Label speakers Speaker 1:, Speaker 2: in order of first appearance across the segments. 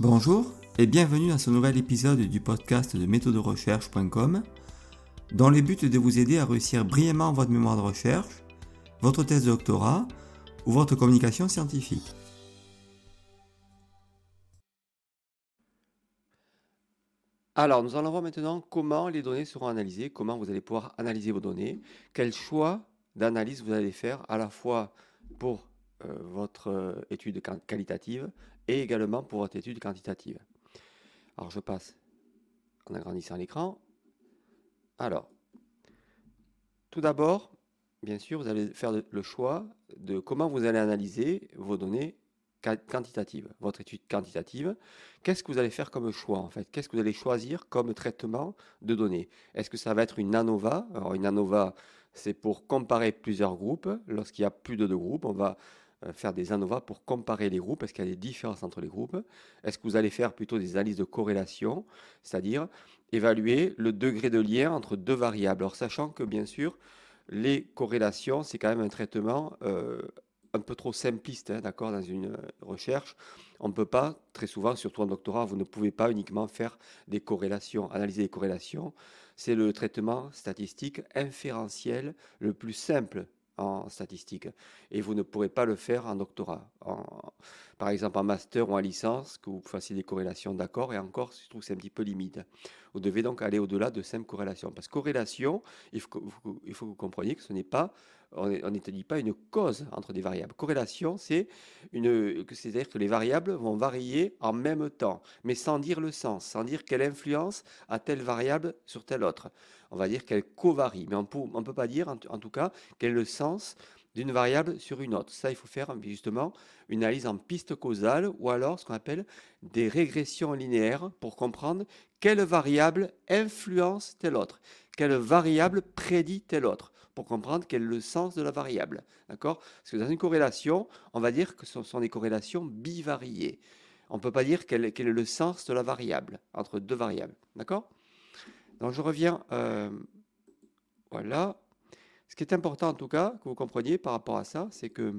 Speaker 1: Bonjour et bienvenue dans ce nouvel épisode du podcast de méthoderecherche.com dans le but de vous aider à réussir brillamment votre mémoire de recherche, votre thèse de doctorat ou votre communication scientifique.
Speaker 2: Alors, nous allons voir maintenant comment les données seront analysées, comment vous allez pouvoir analyser vos données, quel choix d'analyse vous allez faire à la fois pour votre euh, étude qualitative et également pour votre étude quantitative. Alors je passe en agrandissant l'écran. Alors, tout d'abord, bien sûr, vous allez faire le choix de comment vous allez analyser vos données quantitatives, votre étude quantitative. Qu'est-ce que vous allez faire comme choix en fait? Qu'est-ce que vous allez choisir comme traitement de données? Est-ce que ça va être une ANOVA? Alors une ANOVA, c'est pour comparer plusieurs groupes. Lorsqu'il y a plus de deux groupes, on va euh, faire des ANOVA pour comparer les groupes Est-ce qu'il y a des différences entre les groupes? Est-ce que vous allez faire plutôt des analyses de corrélation, c'est-à-dire évaluer le degré de lien entre deux variables? Alors sachant que bien sûr, les corrélations, c'est quand même un traitement euh, un peu trop simpliste, hein, d'accord, dans une euh, recherche. On ne peut pas, très souvent, surtout en doctorat, vous ne pouvez pas uniquement faire des corrélations, analyser les corrélations. C'est le traitement statistique inférentiel le plus simple en statistique. Et vous ne pourrez pas le faire en doctorat. par exemple, en master ou en licence, que vous fassiez des corrélations d'accord, et encore, je trouve que c'est un petit peu limite. Vous devez donc aller au-delà de simples corrélations. Parce que corrélation, il faut que vous compreniez que ce n'est pas on n'établit pas une cause entre des variables. Corrélation, c'est une, c'est-à-dire que les variables vont varier en même temps, mais sans dire le sens, sans dire quelle influence a telle variable sur telle autre. On va dire qu'elle covarie, mais on ne peut pas dire en, tout cas quel est le sens d'une variable sur une autre. Ça, il faut faire justement une analyse en piste causale ou alors ce qu'on appelle des régressions linéaires pour comprendre quelle variable influence telle autre, quelle variable prédit telle autre pour comprendre quel est le sens de la variable. D'accord? Parce que dans une corrélation, on va dire que ce sont des corrélations bivariées. On ne peut pas dire quel, est le sens de la variable entre deux variables. D'accord? Donc je reviens. Euh, voilà. Ce qui est important en tout cas, que vous compreniez par rapport à ça, c'est que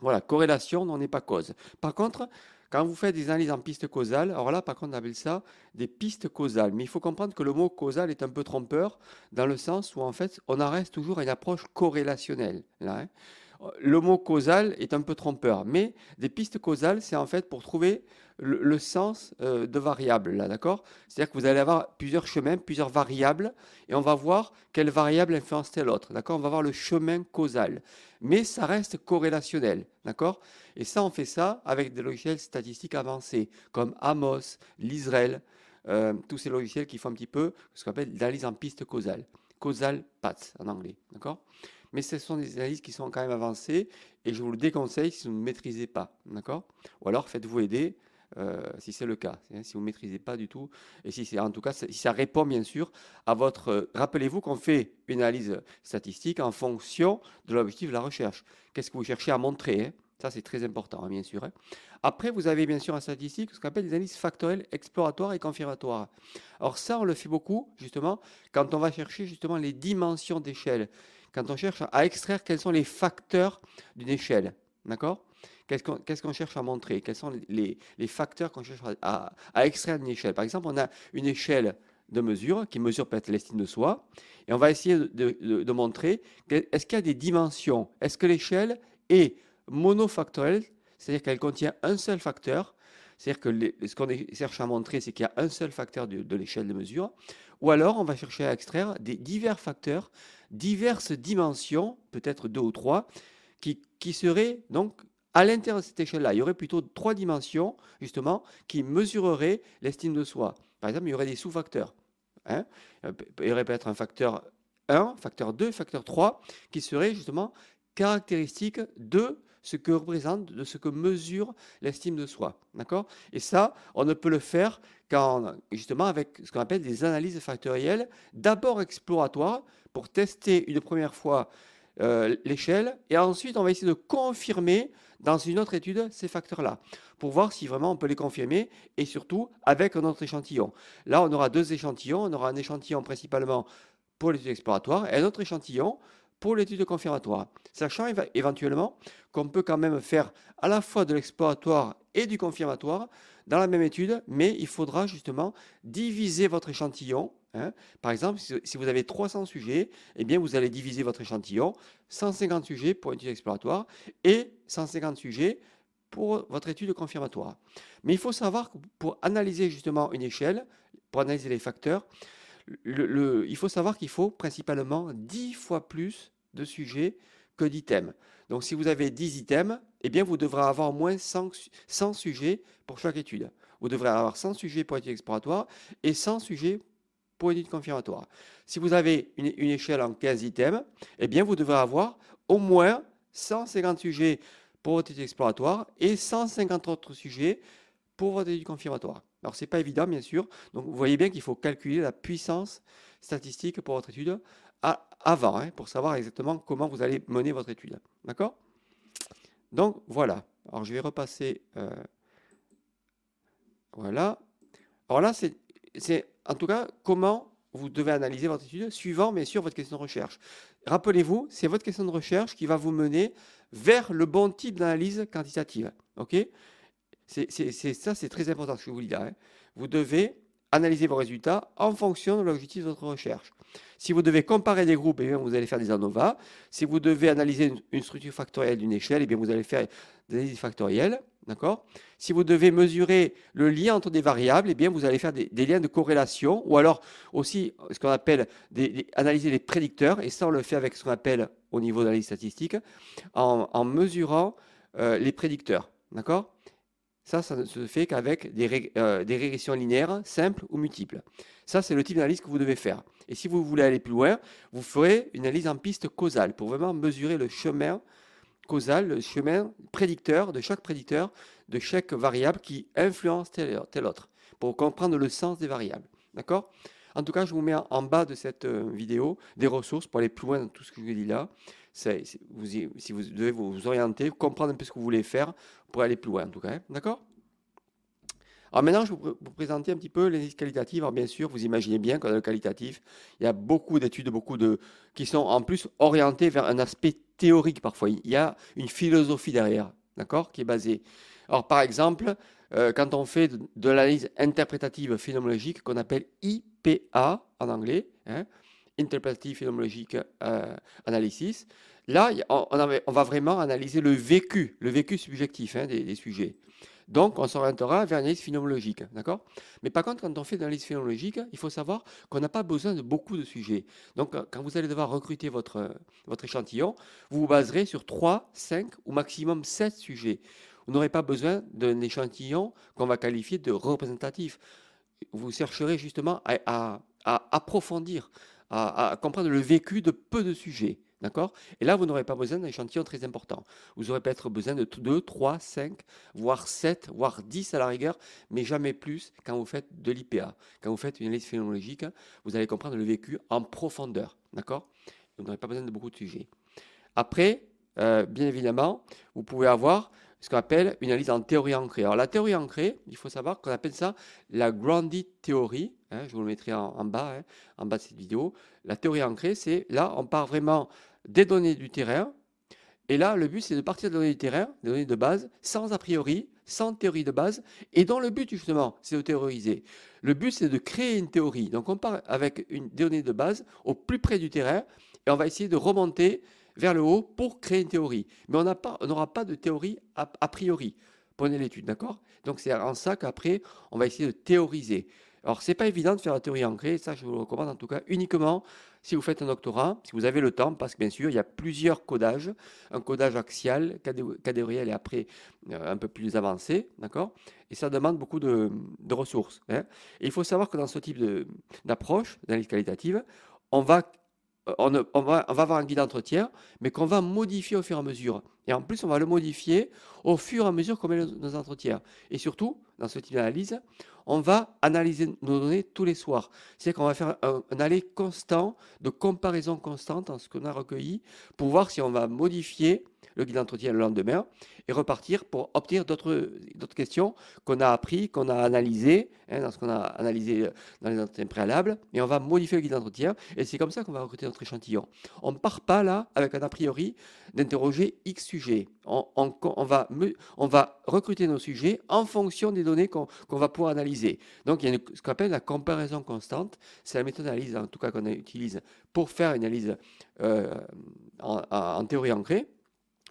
Speaker 2: voilà, corrélation n'en est pas cause. Par contre, quand vous faites des analyses en piste causale, alors là, par contre, on appelle ça des pistes causales. Mais il faut comprendre que le mot causal est un peu trompeur dans le sens où, en fait, on en reste toujours à une approche corrélationnelle. Hein. Le mot causal est un peu trompeur, mais des pistes causales, c'est en fait pour trouver le, sens euh, de variables, là, d'accord? C'est-à-dire que vous allez avoir plusieurs chemins, plusieurs variables, et on va voir quelle variable influence telle autre, d'accord? On va voir le chemin causal, mais ça reste corrélationnel, d'accord? Et ça, on fait ça avec des logiciels statistiques avancés, comme Amos, l'Israël, euh, tous ces logiciels qui font un petit peu ce qu'on appelle l'analyse en piste causale, causal paths en anglais, d'accord? Mais ce sont des analyses qui sont quand même avancées et je vous le déconseille si vous ne maîtrisez pas, d'accord? Ou alors faites-vous aider euh, si c'est le cas, hein, si vous ne maîtrisez pas du tout, et si c'est en tout cas si ça répond bien sûr à votre. Euh, rappelez-vous qu'on fait une analyse statistique en fonction de l'objectif de la recherche. Qu'est-ce que vous cherchez à montrer hein? Ça, c'est très important, hein, bien sûr. Après, vous avez bien sûr en statistique ce qu'on appelle des analyses factorielles exploratoires et confirmatoires. Alors ça, on le fait beaucoup, justement, quand on va chercher justement les dimensions d'échelle, quand on cherche à extraire quels sont les facteurs d'une échelle. D'accord? Qu'est-ce qu'on cherche à montrer? Quels sont les, facteurs qu'on cherche à, extraire d'une échelle? Par exemple, on a une échelle de mesure qui mesure peut-être l'estime de soi, et on va essayer de, montrer est-ce qu'il y a des dimensions? Est-ce que l'échelle est monofactorielle, c'est-à-dire qu'elle contient un seul facteur. C'est-à-dire que ce qu'on cherche à montrer, c'est qu'il y a un seul facteur de, l'échelle de mesure. Ou alors, on va chercher à extraire des divers facteurs, diverses dimensions, peut-être deux ou trois, qui seraient donc à l'intérieur de cette échelle-là, il y aurait plutôt trois dimensions, justement, qui mesureraient l'estime de soi. Par exemple, il y aurait des sous-facteurs. Hein. il y aurait peut-être un facteur 1, facteur 2, facteur 3, qui seraient justement caractéristiques de ce que représente, de ce que mesure l'estime de soi. D'accord? Et ça, on ne peut le faire qu'en, justement, avec ce qu'on appelle des analyses factorielles, d'abord exploratoires, pour tester une première fois euh, l'échelle, et ensuite on va essayer de confirmer dans une autre étude ces facteurs-là, pour voir si vraiment on peut les confirmer, et surtout avec un autre échantillon. Là, on aura deux échantillons, on aura un échantillon principalement pour l'étude exploratoire, et un autre échantillon pour l'étude confirmatoire, sachant éventuellement qu'on peut quand même faire à la fois de l'exploratoire et du confirmatoire dans la même étude, mais il faudra justement diviser votre échantillon. hein. Par exemple, si vous avez 300 sujets, eh bien vous allez diviser votre échantillon, 150 sujets pour une étude exploratoire et 150 sujets pour votre étude confirmatoire. Mais il faut savoir que pour analyser justement une échelle, pour analyser les facteurs, le- il faut savoir qu'il faut principalement 10 fois plus de sujets que d'items. Donc si vous avez 10 items, eh bien vous devrez avoir au moins 100, su- 100 sujets pour chaque étude. Vous devrez avoir 100 sujets pour l'étude exploratoire et 100 sujets pour l'étude confirmatoire. Si vous avez une, échelle en 15 items, eh bien vous devrez avoir au moins 150 sujets pour votre étude exploratoire et 150 autres sujets pour votre étude confirmatoire. Alors, ce n'est pas évident, bien sûr. Donc, vous voyez bien qu'il faut calculer la puissance statistique pour votre étude avant, hein, pour savoir exactement comment vous allez mener votre étude. D'accord? Donc, voilà. Alors, je vais repasser. euh, voilà. Alors là, c'est en tout cas comment vous devez analyser votre étude suivant, bien sûr, votre question de recherche. Rappelez-vous, c'est votre question de recherche qui va vous mener vers le bon type d'analyse quantitative. OK? C'est, ça, c'est très important ce que je vous dis hein. Vous devez analyser vos résultats en fonction de l'objectif de votre recherche. Si vous devez comparer des groupes, eh bien, vous allez faire des ANOVA. Si vous devez analyser une, structure factorielle d'une échelle, eh bien, vous allez faire des analyses factorielles. D'accord? Si vous devez mesurer le lien entre des variables, eh bien, vous allez faire des, liens de corrélation ou alors aussi ce qu'on appelle analyser les prédicteurs. Et ça, on le fait avec ce qu'on appelle au niveau de l'analyse statistique en, en mesurant euh, les prédicteurs. D'accord? Ça, ça ne se fait qu'avec euh, des régressions linéaires simples ou multiples. Ça, c'est le type d'analyse que vous devez faire. Et si vous voulez aller plus loin, vous ferez une analyse en piste causale pour vraiment mesurer le chemin causal, le chemin prédicteur de chaque prédicteur, de chaque variable qui influence tel, tel autre, pour comprendre le sens des variables. D'accord? En tout cas, je vous mets en, en bas de cette euh, vidéo des ressources pour aller plus loin dans tout ce que je vous dis là. Si vous devez vous orienter, comprendre un peu ce que vous voulez faire pour aller plus loin, en tout cas. hein. D'accord? Alors maintenant, je vais vous pr- vous présenter un petit peu l'analyse qualitative. Alors bien sûr, vous imaginez bien que dans le qualitatif, il y a beaucoup d'études, beaucoup de qui sont en plus orientées vers un aspect théorique parfois. Il y a une philosophie derrière, d'accord, qui est basée. Alors par exemple, euh, quand on fait de, de l'analyse interprétative phénoménologique, qu'on appelle IPA en anglais, hein, Interpretative Phénoménologique euh, Analysis, là, on, va vraiment analyser le vécu, le vécu subjectif hein, des, sujets. Donc, on s'orientera vers l'analyse phénoménologique, d'accord? Mais par contre, quand on fait de l'analyse phénoménologique, il faut savoir qu'on n'a pas besoin de beaucoup de sujets. Donc, euh, quand vous allez devoir recruter votre, euh, votre échantillon, vous vous baserez sur 3, 5 ou maximum 7 sujets. Vous n'aurez pas besoin d'un échantillon qu'on va qualifier de représentatif. Vous chercherez justement à approfondir, à, comprendre le vécu de peu de sujets. D'accord? Et là, vous n'aurez pas besoin d'un échantillon très important. Vous aurez peut-être besoin de 2, 3, 5, voire 7, voire 10 à la rigueur, mais jamais plus quand vous faites de l'IPA. Quand vous faites une analyse phénoménologique, vous allez comprendre le vécu en profondeur. D'accord? Vous n'aurez pas besoin de beaucoup de sujets. Après, euh, bien évidemment, vous pouvez avoir ce qu'on appelle une analyse en théorie ancrée. Alors la théorie ancrée, il faut savoir qu'on appelle ça la grounded theory. hein, je vous le mettrai en, bas, hein, en bas de cette vidéo. La théorie ancrée, c'est là, on part vraiment des données du terrain. Et là, le but, c'est de partir des données du terrain, des données de base, sans a priori, sans théorie de base, et dont le but, justement, c'est de théoriser. Le but, c'est de créer une théorie. Donc, on part avec une donnée de base au plus près du terrain, et on va essayer de remonter vers le haut pour créer une théorie. Mais on n'aura pas de théorie a, a priori. Prenez l'étude, d'accord? Donc, c'est en ça qu'après, on va essayer de théoriser. Alors, c'est pas évident de faire la théorie ancrée, ça, je vous le recommande en tout cas uniquement si vous faites un doctorat, si vous avez le temps, parce que bien sûr, il y a plusieurs codages, un codage axial, cadé- catégoriel et après euh, un peu plus avancé, d'accord? Et ça demande beaucoup de, ressources. hein. Et il faut savoir que dans ce type d'approche, d'analyse qualitative, on va, on, va, va avoir un guide d'entretien, mais qu'on va modifier au fur et à mesure. Et en plus, on va le modifier au fur et à mesure qu'on met nos, entretiens. Et surtout, dans ce type d'analyse, on va analyser nos données tous les soirs. C'est-à-dire qu'on va faire un, aller constant, de comparaison constante en ce qu'on a recueilli, pour voir si on va modifier le guide d'entretien le lendemain et repartir pour obtenir d'autres questions qu'on a appris, qu'on a analysées, hein, dans ce qu'on a analysé dans les entretiens préalables, et on va modifier le guide d'entretien, et c'est comme ça qu'on va recruter notre échantillon. On ne part pas là avec un a priori d'interroger X sujets. On, va, on va, recruter nos sujets en fonction des données qu'on va pouvoir analyser. Donc, il y a ce qu'on appelle la comparaison constante. C'est la méthode d'analyse, en tout cas, qu'on utilise pour faire une analyse euh, en, théorie ancrée.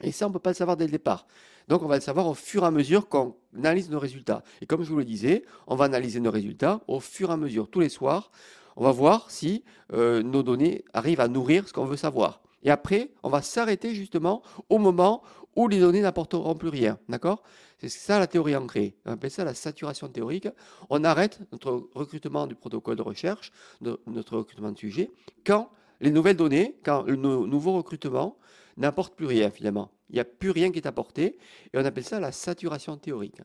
Speaker 2: Et ça, on ne peut pas le savoir dès le départ. Donc, on va le savoir au fur et à mesure qu'on analyse nos résultats. Et comme je vous le disais, on va analyser nos résultats au fur et à mesure, tous les soirs. On va voir si euh, nos données arrivent à nourrir ce qu'on veut savoir. Et après, on va s'arrêter justement au moment où les données n'apporteront plus rien. D'accord? C'est ça la théorie ancrée. On appelle ça la saturation théorique. On arrête notre recrutement du protocole de recherche, notre recrutement de sujet, quand les nouvelles données, quand le nouveau recrutement n'apporte plus rien finalement. Il n'y a plus rien qui est apporté et on appelle ça la saturation théorique.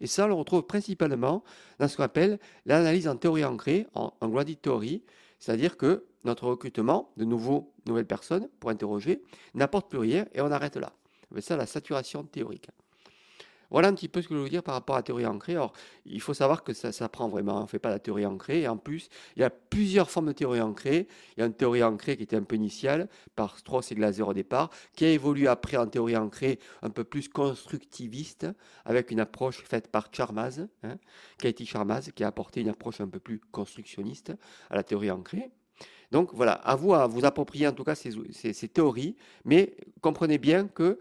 Speaker 2: Et ça, on le retrouve principalement dans ce qu'on appelle l'analyse en théorie ancrée, en, en grounded theory, c'est-à-dire que notre recrutement de nouveaux, nouvelles personnes pour interroger n'apporte plus rien et on arrête là. On appelle ça la saturation théorique. Voilà un petit peu ce que je veux dire par rapport à la théorie ancrée. Alors, il faut savoir que ça s'apprend vraiment. On ne fait pas la théorie ancrée. Et en plus, il y a plusieurs formes de théorie ancrée. Il y a une théorie ancrée qui était un peu initiale par Strauss et Glaser au départ, qui a évolué après en théorie ancrée un peu plus constructiviste, avec une approche faite par Charmaz, hein, Katie Charmaz, qui a apporté une approche un peu plus constructionniste à la théorie ancrée. Donc voilà, à vous à vous approprier en tout cas ces, ces théories, mais comprenez bien que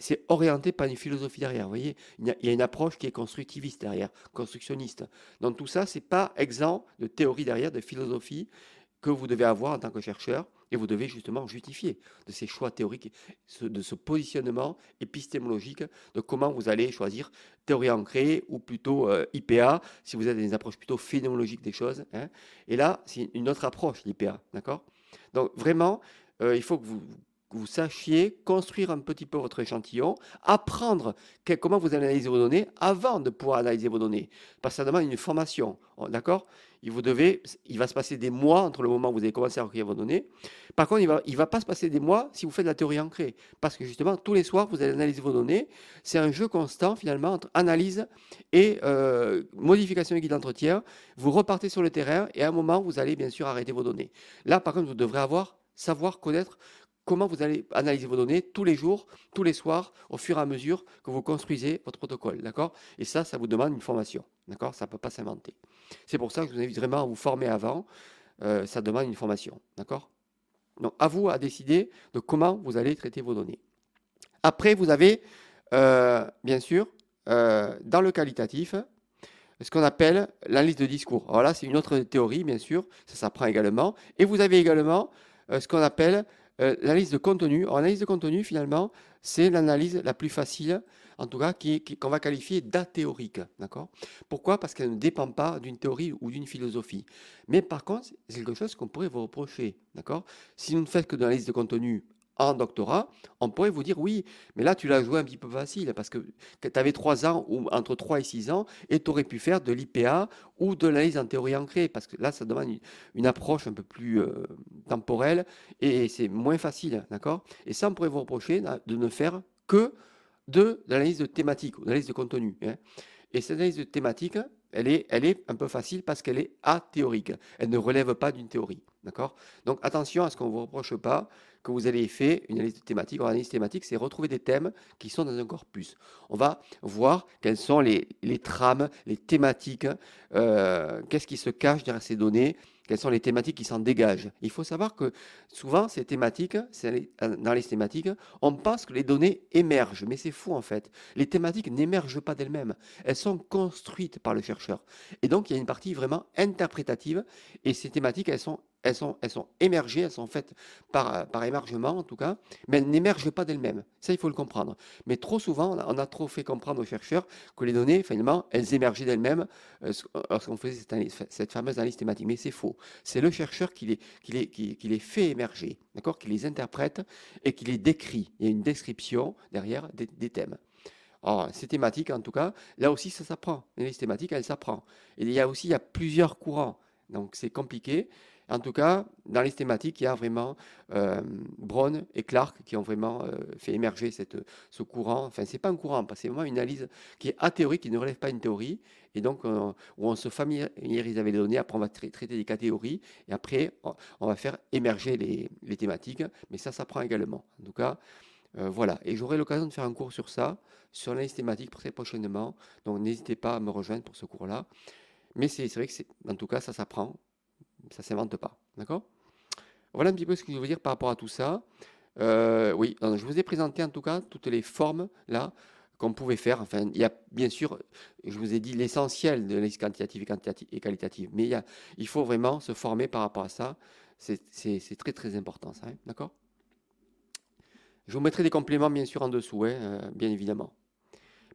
Speaker 2: c'est orienté par une philosophie derrière. Vous voyez, il y, a, une approche qui est constructiviste derrière, constructionniste. Donc tout ça, c'est pas exempt de théorie derrière, de philosophie que vous devez avoir en tant que chercheur et vous devez justement justifier de ces choix théoriques, de ce positionnement épistémologique, de comment vous allez choisir théorie ancrée ou plutôt euh, IPA, si vous avez des approches plutôt phénoménologiques des choses. Hein. Et là, c'est une autre approche, l'IPA. D'accord? Donc vraiment, euh, il faut que vous que vous sachiez construire un petit peu votre échantillon, apprendre comment vous analysez vos données avant de pouvoir analyser vos données. Parce que ça demande une formation, d'accord? Il, vous devez, il va se passer des mois entre le moment où vous avez commencé à recueillir vos données. Par contre, il ne va, il va pas se passer des mois si vous faites de la théorie ancrée. Parce que justement, tous les soirs, vous allez analyser vos données. C'est un jeu constant, finalement, entre analyse et euh, modification du guide d'entretien. Vous repartez sur le terrain et à un moment, vous allez bien sûr arrêter vos données. Là, par contre, vous devrez avoir savoir connaître comment vous allez analyser vos données tous les jours, tous les soirs, au fur et à mesure que vous construisez votre protocole. D'accord? Et ça, ça vous demande une formation. D'accord? Ça ne peut pas s'inventer. C'est pour ça que je vous invite vraiment à vous former avant. Euh, ça demande une formation. D'accord? Donc, à vous à décider de comment vous allez traiter vos données. Après, vous avez, euh, bien sûr, euh, dans le qualitatif, ce qu'on appelle l'analyse de discours. Alors là, c'est une autre théorie, bien sûr, ça s'apprend également. Et vous avez également ce qu'on appelle euh, l'analyse de contenu. En analyse de contenu, finalement, c'est l'analyse la plus facile, en tout cas, qu'on va qualifier d'athéorique. Pourquoi? Parce qu'elle ne dépend pas d'une théorie ou d'une philosophie. Mais par contre, c'est quelque chose qu'on pourrait vous reprocher. D'accord? Si vous ne faites que de l'analyse de contenu en doctorat, on pourrait vous dire oui, mais là tu l'as joué un petit peu facile parce que tu avais 3 ans ou entre 3 et 6 ans et tu aurais pu faire de l'IPA ou de l'analyse en théorie ancrée parce que là ça demande une, approche un peu plus euh, temporelle et c'est moins facile, d'accord? Et ça on pourrait vous reprocher de ne faire que de l'analyse de thématique ou d'analyse de contenu. Hein. Et cette analyse de thématique, elle est, elle est un peu facile parce qu'elle est athéorique. Elle ne relève pas d'une théorie. D'accord? Donc attention à ce qu'on ne vous reproche pas que vous avez fait une analyse thématique. Une analyse thématique, c'est retrouver des thèmes qui sont dans un corpus. On va voir quelles sont les, les trames, les thématiques, euh, qu'est-ce qui se cache derrière ces données, quelles sont les thématiques qui s'en dégagent. Il faut savoir que souvent, ces thématiques, dans les thématiques, on pense que les données émergent, mais c'est fou en fait. Les thématiques n'émergent pas d'elles-mêmes, elles sont construites par le chercheur. Et donc, il y a une partie vraiment interprétative, et ces thématiques, elles sont elles sont, elles sont émergées, elles sont faites par, par émergement en tout cas, mais elles n'émergent pas d'elles-mêmes. Ça, il faut le comprendre. Mais trop souvent, on a, trop fait comprendre aux chercheurs que les données, finalement, elles émergeaient d'elles-mêmes euh, lorsqu'on faisait cette, fameuse analyse thématique. Mais c'est faux. C'est le chercheur qui les, qui les, qui, les fait émerger, d'accord, qui les interprète et qui les décrit. Il y a une description derrière des, thèmes. Alors, ces thématiques, en tout cas, là aussi, ça s'apprend. Les thématiques, elles s'apprennent. Et il y a aussi il y a plusieurs courants. Donc, c'est compliqué. En tout cas, dans les thématiques, il y a vraiment euh, Brown et Clark qui ont vraiment euh, fait émerger cette, ce courant. Enfin, ce n'est pas un courant, c'est vraiment une analyse qui est athéorique, qui ne relève pas d'une théorie. Et donc, où on se familiarise avec les données, après on va traiter des catégories, et après on va faire émerger les, thématiques. Mais ça, ça prend également. En tout cas, Euh, voilà, et j'aurai l'occasion de faire un cours sur ça, sur l'analyse très prochainement. Donc n'hésitez pas à me rejoindre pour ce cours-là. Mais c'est vrai que c'est, en tout cas, ça s'apprend, ça ne s'invente pas. D'accord? Voilà un petit peu ce que je veux dire par rapport à tout ça. Euh, oui, je vous ai présenté en tout cas toutes les formes là qu'on pouvait faire. Enfin, il y a bien sûr, je vous ai dit l'essentiel de l'analyse quantitative et qualitative, mais il, faut vraiment se former par rapport à ça. C'est très très important ça, hein, d'accord? Je vous mettrai des compléments bien sûr en dessous, hein, euh, bien évidemment.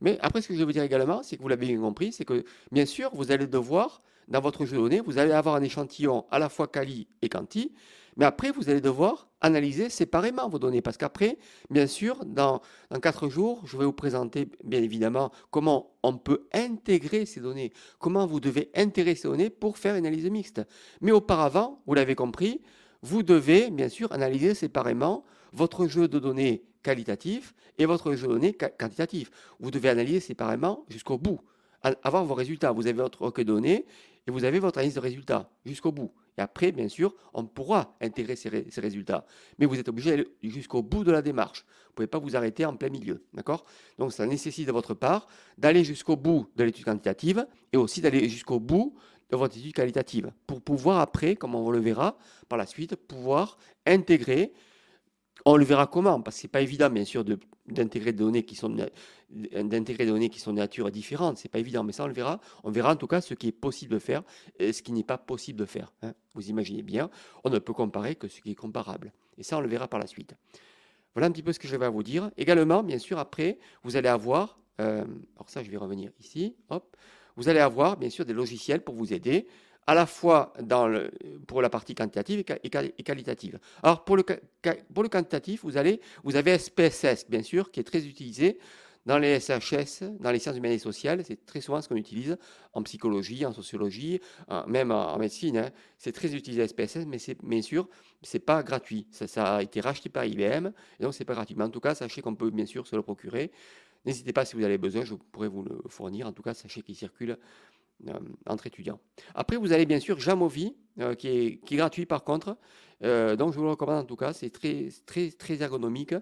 Speaker 2: Mais après, ce que je vous dire également, c'est que vous l'avez bien compris, c'est que bien sûr, vous allez devoir, dans votre jeu de données, vous allez avoir un échantillon à la fois quali et quanti, mais après, vous allez devoir analyser séparément vos données. Parce qu'après, bien sûr, dans, dans quatre jours, je vais vous présenter, bien évidemment, comment on peut intégrer ces données, comment vous devez intégrer ces données pour faire une analyse mixte. Mais auparavant, vous l'avez compris, vous devez, bien sûr, analyser séparément votre jeu de données qualitatif et votre jeu de données quantitatif. Vous devez analyser séparément jusqu'au bout. Avoir vos résultats, vous avez votre recueil de données et vous avez votre analyse de résultats jusqu'au bout. Et après, bien sûr, on pourra intégrer ces, résultats. Mais vous êtes obligé d'aller jusqu'au bout de la démarche. Vous ne pouvez pas vous arrêter en plein milieu. D'accord? Donc, ça nécessite de votre part d'aller jusqu'au bout de l'étude quantitative et aussi d'aller jusqu'au bout de votre étude qualitative pour pouvoir après, comme on le verra par la suite, pouvoir intégrer on le verra comment, parce que ce n'est pas évident, bien sûr, d'intégrer des données qui sont de nature différente. C'est pas évident, mais ça on le verra. On verra en tout cas ce qui est possible de faire et ce qui n'est pas possible de faire. Hein. Vous imaginez bien, on ne peut comparer que ce qui est comparable. Et ça on le verra par la suite. Voilà un petit peu ce que je vais vous dire. Également, bien sûr, après, vous allez avoir, euh, alors ça je vais revenir ici, hop, vous allez avoir bien sûr des logiciels pour vous aider à la fois pour la partie quantitative et, qualitative. Alors pour le, pour le quantitatif, vous, allez, vous avez SPSS, bien sûr, qui est très utilisé dans les SHS, dans les sciences humaines et sociales. C'est très souvent ce qu'on utilise en psychologie, en sociologie, même en, médecine. Hein. C'est très utilisé SPSS, mais bien sûr, c'est pas gratuit. Ça, a été racheté par IBM, et donc c'est pas gratuit. Mais en tout cas, sachez qu'on peut bien sûr se le procurer. N'hésitez pas si vous avez besoin, je pourrais vous le fournir. En tout cas, sachez qu'il circule entre étudiants. Après, vous avez bien sûr Jamovi, euh, qui, est, qui, est, gratuit par contre. Euh, donc, je vous le recommande en tout cas. C'est très, très, très ergonomique.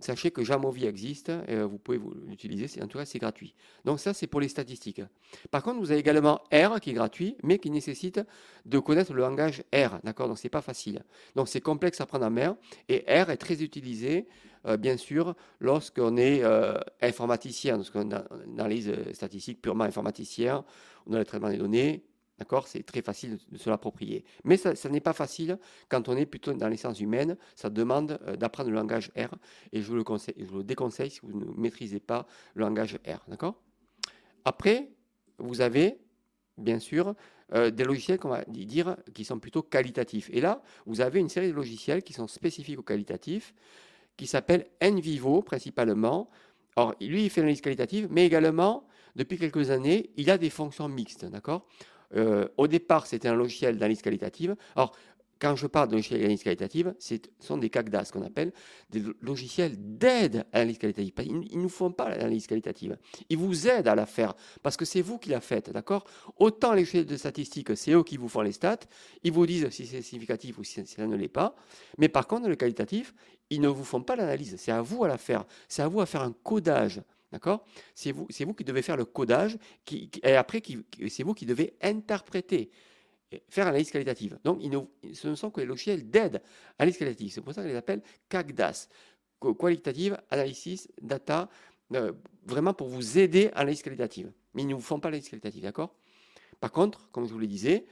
Speaker 2: Sachez que Jamovi existe, et vous pouvez l'utiliser, en tout cas c'est gratuit. Donc ça c'est pour les statistiques. Par contre vous avez également R qui est gratuit, mais qui nécessite de connaître le langage R, d'accord? Donc c'est pas facile. Donc c'est complexe à prendre en main, et R est très utilisé euh, bien sûr, lorsqu'on est euh, informaticien, lorsqu'on analyse euh, statistique purement informaticien, on a le traitement des données, D'accord? C'est très facile de se l'approprier. Mais ça, n'est pas facile quand on est plutôt dans les sciences humaines. Ça demande d'apprendre le langage R. Et je vous le, conseille, je vous le déconseille si vous ne maîtrisez pas le langage R. D'accord? Après, vous avez, bien sûr, des logiciels, qu'on va dire, qui sont plutôt qualitatifs. Et là, vous avez une série de logiciels qui sont spécifiques au qualitatif qui s'appelle NVivo principalement. Or, lui, il fait l'analyse qualitative, mais également, depuis quelques années, il a des fonctions mixtes, d'accord? Euh, Au départ, c'était un logiciel d'analyse qualitative. Alors, quand je parle de logiciels d'analyse qualitative, ce sont des CACDA, ce qu'on appelle des logiciels d'aide à l'analyse qualitative. Ils ne nous font pas l'analyse qualitative. Ils vous aident à la faire parce que c'est vous qui la faites, d'accord? Autant les logiciels de statistiques, c'est eux qui vous font les stats. Ils vous disent si c'est significatif ou si ça ne l'est pas. Mais par contre, le qualitatif, ils ne vous font pas l'analyse. C'est à vous à la faire. C'est à vous à faire un codage. D'accord? C'est vous, vous qui devez faire le codage et après, c'est vous qui devez interpréter faire l'analyse qualitative. Donc, ce ne sont que les logiciels d'aide à l'analyse qualitative. C'est pour ça qu'on les appelle CACDAS, Qualitative Analysis Data, euh, vraiment pour vous aider à l'analyse qualitative. Mais ils ne vous font pas l'analyse qualitative, d'accord? Par contre, comme je vous le disais,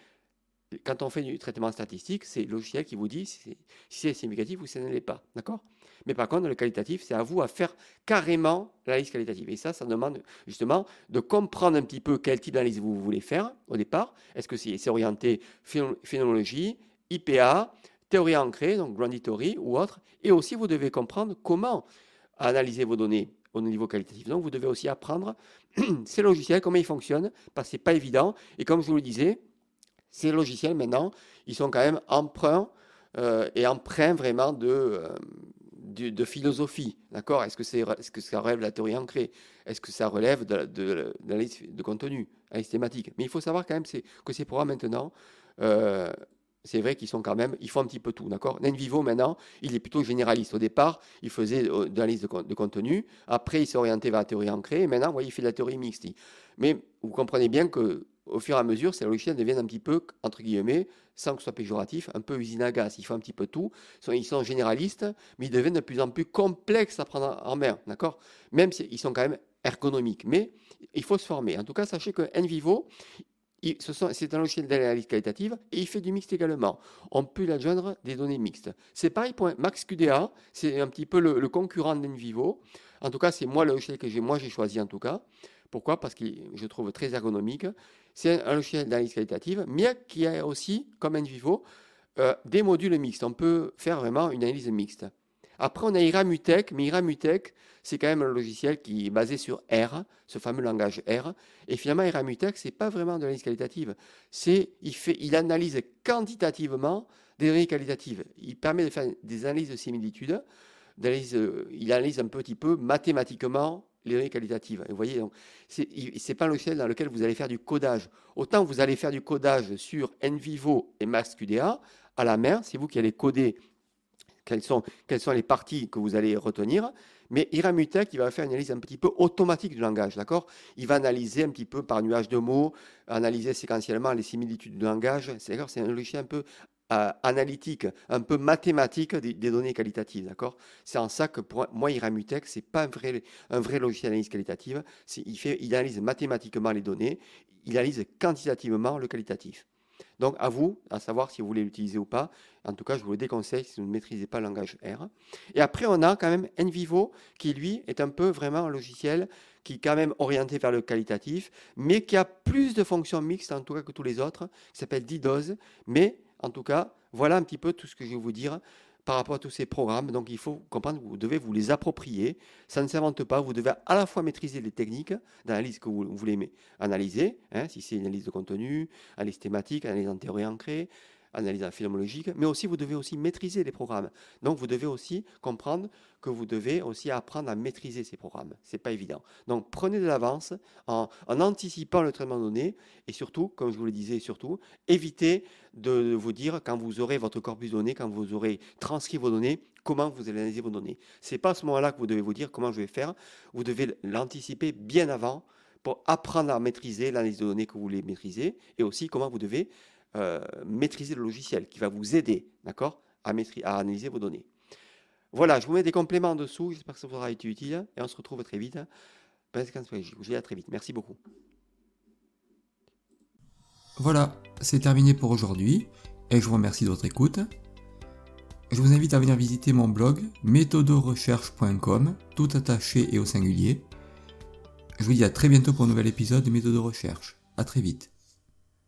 Speaker 2: quand on fait du traitement statistique, c'est le logiciel qui vous dit si c'est significatif ou si ça ne l'est pas. D'accord? Mais par contre, le qualitatif, c'est à vous à faire carrément l'analyse qualitative. Et ça, ça demande justement de comprendre un petit peu quel type d'analyse vous voulez faire au départ. Est-ce que c'est orienté phénoménologie, IPA, théorie ancrée, donc Granditory ou autre? Et aussi, vous devez comprendre comment analyser vos données au niveau qualitatif. Donc, vous devez aussi apprendre ces logiciels, comment ils fonctionnent, parce que ce n'est pas évident. Et comme je vous le disais, ces logiciels, maintenant, ils sont quand même emprunts euh, et emprunts vraiment de, euh, de, philosophie. D'accord? Est-ce que, c'est, est-ce que ça relève de la théorie ancrée? Est-ce que ça relève de, de, de, contenu, analyse thématique? Mais il faut savoir quand même que ces programmes maintenant, euh, c'est vrai qu'ils sont quand même, ils font un petit peu tout, d'accord? Nenvivo, maintenant, il est plutôt généraliste. Au départ, il faisait de l'analyse de, contenu. Après, il s'est orienté vers la théorie ancrée. Et maintenant, voyez, il fait de la théorie mixte. Mais vous comprenez bien que au fur et à mesure, ces logiciels deviennent un petit peu, entre guillemets, sans que ce soit péjoratif, un peu usine à gaz. Ils font un petit peu tout. Ils sont, généralistes, mais ils deviennent de plus en plus complexes à prendre en main, d'accord? Même s'ils sont quand même ergonomiques. Mais il faut se former. En tout cas, sachez que NVivo, c'est un logiciel d'analyse qualitative et il fait du mixte également. On peut adjoindre des données mixtes. C'est pareil pour MaxQDA, c'est un petit peu le, concurrent d'Envivo. En tout cas, c'est moi le logiciel que j'ai j'ai choisi en tout cas. Pourquoi? Parce que je trouve très ergonomique. C'est un logiciel d'analyse qualitative, mais qui a aussi, comme Envivo, euh, des modules mixtes. On peut faire vraiment une analyse mixte. Après, on a Iramutech, mais Iramutech, c'est quand même un logiciel qui est basé sur R, ce fameux langage R. Et finalement, Iramutech, ce n'est pas vraiment de l'analyse qualitative. C'est, il, fait, il analyse quantitativement des données qualitatives. Il permet de faire des analyses de similitude. il analyse un petit peu mathématiquement les données qualitatives. vous voyez, ce n'est pas un logiciel dans lequel vous allez faire du codage. Autant vous allez faire du codage sur NVivo et MaxQDA, à la main, c'est vous qui allez coder quelles sont, les parties que vous allez retenir. Mais Iramutech, il va faire une analyse un petit peu automatique du langage, d'accord? Il va analyser un petit peu par nuage de mots, analyser séquentiellement les similitudes du langage. C'est un logiciel un peu euh, analytique, un peu mathématique des, données qualitatives, d'accord? C'est en ça que pour moi, Iramutech, c'est pas un vrai, un vrai logiciel d'analyse qualitative. Il, fait, il analyse mathématiquement les données, il analyse quantitativement le qualitatif. Donc à vous, à savoir si vous voulez l'utiliser ou pas. En tout cas, je vous le déconseille si vous ne maîtrisez pas le langage R. Et après, on a quand même NVivo, qui lui est un peu vraiment un logiciel qui est quand même orienté vers le qualitatif, mais qui a plus de fonctions mixtes en tout cas que tous les autres, qui s'appelle DDoS. Mais en tout cas, voilà un petit peu tout ce que je vais vous dire par rapport à tous ces programmes. Donc il faut comprendre que vous devez vous les approprier. Ça ne s'invente pas. Vous devez à la fois maîtriser les techniques d'analyse que vous voulez analyser, hein, si c'est une analyse de contenu, analyse thématique, analyse en théorie ancrée, analyse phénoménologique, mais aussi vous devez aussi maîtriser les programmes. Donc vous devez aussi comprendre que vous devez aussi apprendre à maîtriser ces programmes. Ce n'est pas évident. Donc prenez de l'avance en, anticipant le traitement de données et surtout, comme je vous le disais, surtout, évitez de vous dire quand vous aurez votre corpus de données, quand vous aurez transcrit vos données, comment vous allez analyser vos données. Ce n'est pas à ce moment-là que vous devez vous dire comment je vais faire. Vous devez l'anticiper bien avant pour apprendre à maîtriser l'analyse de données que vous voulez maîtriser et aussi comment vous devez euh, maîtriser le logiciel qui va vous aider à analyser vos données. Voilà, je vous mets des compléments en dessous. J'espère que ça vous aura été utile et on se retrouve très vite. Je vous dis à très vite. Merci beaucoup.
Speaker 1: Voilà, c'est terminé pour aujourd'hui et je vous remercie de votre écoute. Je vous invite à venir visiter mon blog méthodorecherche.com, tout attaché et au singulier. Je vous dis à très bientôt pour un nouvel épisode de Méthode de Recherche. À très vite.